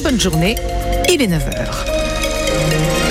bonne journée. Il est 9h.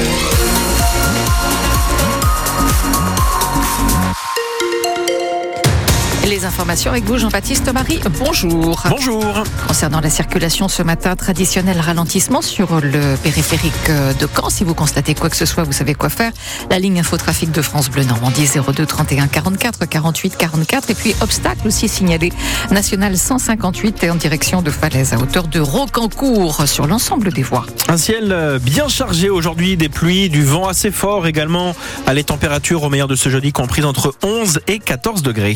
Les informations avec vous, Jean-Baptiste Marie. Bonjour. Bonjour. Concernant la circulation ce matin, traditionnel ralentissement sur le périphérique de Caen. Si vous constatez quoi que ce soit, vous savez quoi faire. La ligne infotrafic de France Bleu Normandie 02 31 44 48 44. Et puis obstacle aussi signalé national 158 et en direction de Falaise à hauteur de Rocancourt sur l'ensemble des voies. Un ciel bien chargé aujourd'hui, des pluies, du vent assez fort également. À les températures au meilleur de ce jeudi comprises entre 11 et 14 degrés.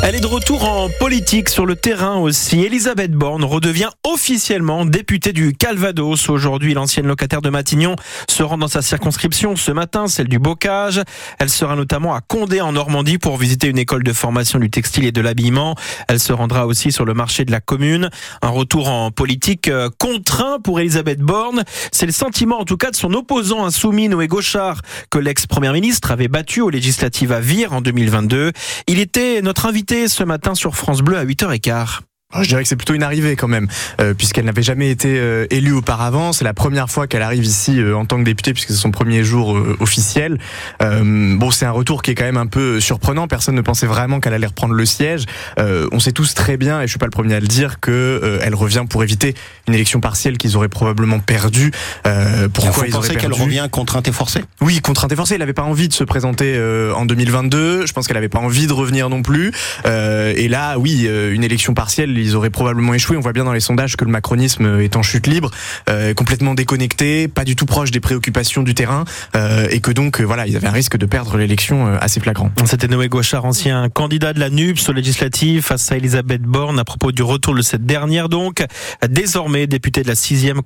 Elle est de retour en politique sur le terrain aussi. Elisabeth Borne redevient officiellement députée du Calvados. Aujourd'hui, l'ancienne locataire de Matignon se rend dans sa circonscription ce matin, celle du Bocage. Elle sera notamment à Condé en Normandie pour visiter une école de formation du textile et de l'habillement. Elle se rendra aussi sur le marché de la commune. Un retour en politique euh, contraint pour Elisabeth Borne. C'est le sentiment en tout cas de son opposant insoumis Noé Gauchard que l'ex-première ministre avait battu aux législatives à Vire en 2022. Il était notre invité ce matin sur France Bleu à 8h15. Je dirais que c'est plutôt une arrivée quand même, euh, puisqu'elle n'avait jamais été euh, élue auparavant. C'est la première fois qu'elle arrive ici euh, en tant que députée, puisque c'est son premier jour officiel. Bon, c'est un retour qui est quand même un peu surprenant. Personne ne pensait vraiment qu'elle allait reprendre le siège. on sait tous très bien, et je suis pas le premier à le dire, que elle revient pour éviter une élection partielle qu'ils auraient probablement perdue. pourquoi ils auraient qu'elle revient contrainte et forcée Oui, contrainte et forcée. Elle n'avait pas envie de se présenter en 2022. Je pense qu'elle n'avait pas envie de revenir non plus. et là, oui, une élection partielle ils auraient probablement échoué. On voit bien dans les sondages que le macronisme est en chute libre, euh, complètement déconnecté, pas du tout proche des préoccupations du terrain, euh, et que donc euh, voilà, ils avaient un risque de perdre l'élection euh, assez flagrant. C'était Noé Gauchard, ancien candidat de la NUPS aux législatives face à Elisabeth Borne à propos du retour de cette dernière donc, désormais députée de la sixième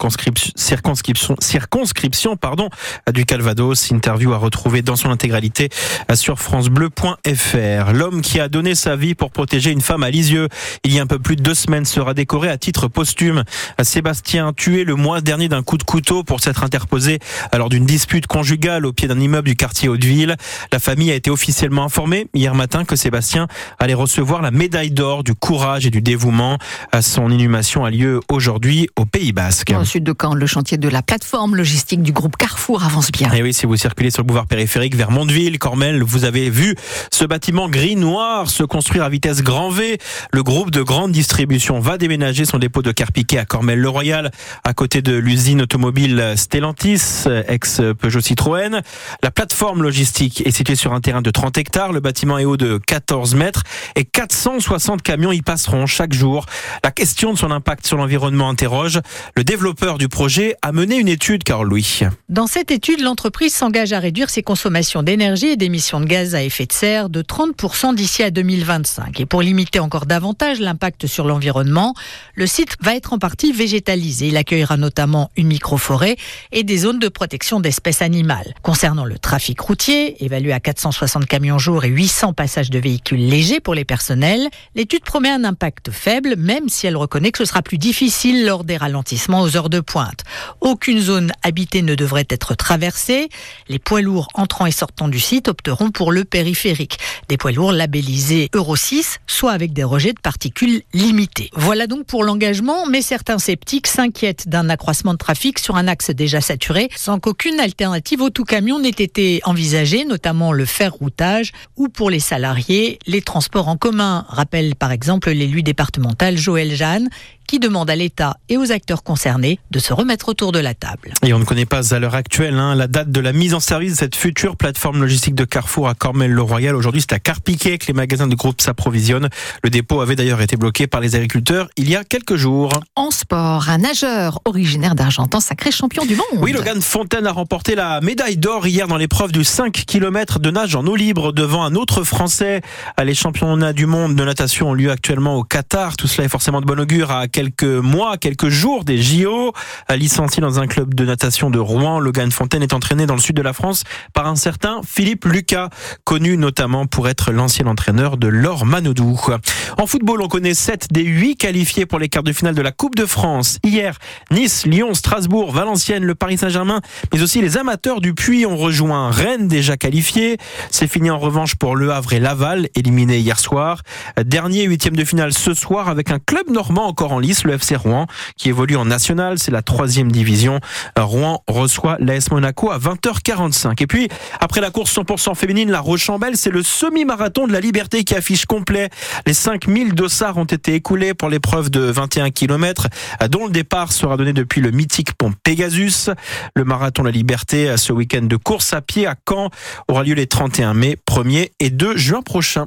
circonscription, circonscription pardon, du Calvados. Interview à retrouver dans son intégralité sur francebleu.fr. L'homme qui a donné sa vie pour protéger une femme à Lisieux il y a un peu plus de deux semaines sera décoré à titre posthume. Sébastien, tué le mois dernier d'un coup de couteau pour s'être interposé lors d'une dispute conjugale au pied d'un immeuble du quartier Hauteville. La famille a été officiellement informée hier matin que Sébastien allait recevoir la médaille d'or du courage et du dévouement. Son inhumation a lieu aujourd'hui au Pays Basque. Au sud de Caen, le chantier de la plateforme logistique du groupe Carrefour avance bien. Et oui, si vous circulez sur le boulevard périphérique vers Mondeville, Cormel, vous avez vu ce bâtiment gris-noir se construire à vitesse grand V. Le groupe de grande distribution distribution va déménager son dépôt de Carpiquet à Cormel-le-Royal, à côté de l'usine automobile Stellantis, ex-Peugeot Citroën. La plateforme logistique est située sur un terrain de 30 hectares. Le bâtiment est haut de 14 mètres et 460 camions y passeront chaque jour. La question de son impact sur l'environnement interroge. Le développeur du projet a mené une étude, Carole Louis. Dans cette étude, l'entreprise s'engage à réduire ses consommations d'énergie et d'émissions de gaz à effet de serre de 30% d'ici à 2025. Et pour limiter encore davantage l'impact sur l'environnement. Le site va être en partie végétalisé. Il accueillera notamment une microforêt et des zones de protection d'espèces animales. Concernant le trafic routier, évalué à 460 camions jour et 800 passages de véhicules légers pour les personnels, l'étude promet un impact faible, même si elle reconnaît que ce sera plus difficile lors des ralentissements aux heures de pointe. Aucune zone habitée ne devrait être traversée. Les poids lourds entrant et sortant du site opteront pour le périphérique. Des poids lourds labellisés Euro 6, soit avec des rejets de particules limités. Voilà donc pour l'engagement, mais certains sceptiques s'inquiètent d'un accroissement de trafic sur un axe déjà saturé, sans qu'aucune alternative au tout camion n'ait été envisagée, notamment le fer-routage ou pour les salariés, les transports en commun, rappelle par exemple l'élu départemental Joël Jeanne, qui demande à l'État et aux acteurs concernés de se remettre autour de la table. Et on ne connaît pas à l'heure actuelle hein, la date de la mise en service de cette future plateforme logistique de Carrefour à Cormel-le-Royal. Aujourd'hui, c'est à Carpiquet que les magasins de groupe s'approvisionnent. Le dépôt avait d'ailleurs été bloqué par les agriculteurs il y a quelques jours. En sport, un nageur originaire d'Argentan, sacré champion du monde. Oui, Logan Fontaine a remporté la médaille d'or hier dans l'épreuve du 5 km de nage en eau libre devant un autre Français. Les championnats du monde de natation ont lieu actuellement au Qatar. Tout cela est forcément de bon augure à quelques mois, quelques jours des JO. Licencié dans un club de natation de Rouen, Logan Fontaine est entraîné dans le sud de la France par un certain Philippe Lucas, connu notamment pour être l'ancien entraîneur de Laure Manodou. En football, on connaît 7 des 8 qualifiés pour les quarts de finale de la Coupe de France. Hier, Nice, Lyon, Strasbourg, Valenciennes, le Paris Saint-Germain, mais aussi les amateurs du Puy ont rejoint Rennes déjà qualifié. C'est fini en revanche pour Le Havre et Laval, éliminés hier soir. Dernier huitième de finale ce soir avec un club normand encore en le FC Rouen qui évolue en national. C'est la troisième division. Rouen reçoit l'AS Monaco à 20h45. Et puis, après la course 100% féminine, la Rochambelle, c'est le semi-marathon de la liberté qui affiche complet. Les 5000 dossards ont été écoulés pour l'épreuve de 21 km, dont le départ sera donné depuis le mythique pont Pegasus. Le marathon de la liberté, ce week-end de course à pied à Caen, aura lieu les 31 mai, 1er et 2 juin prochains.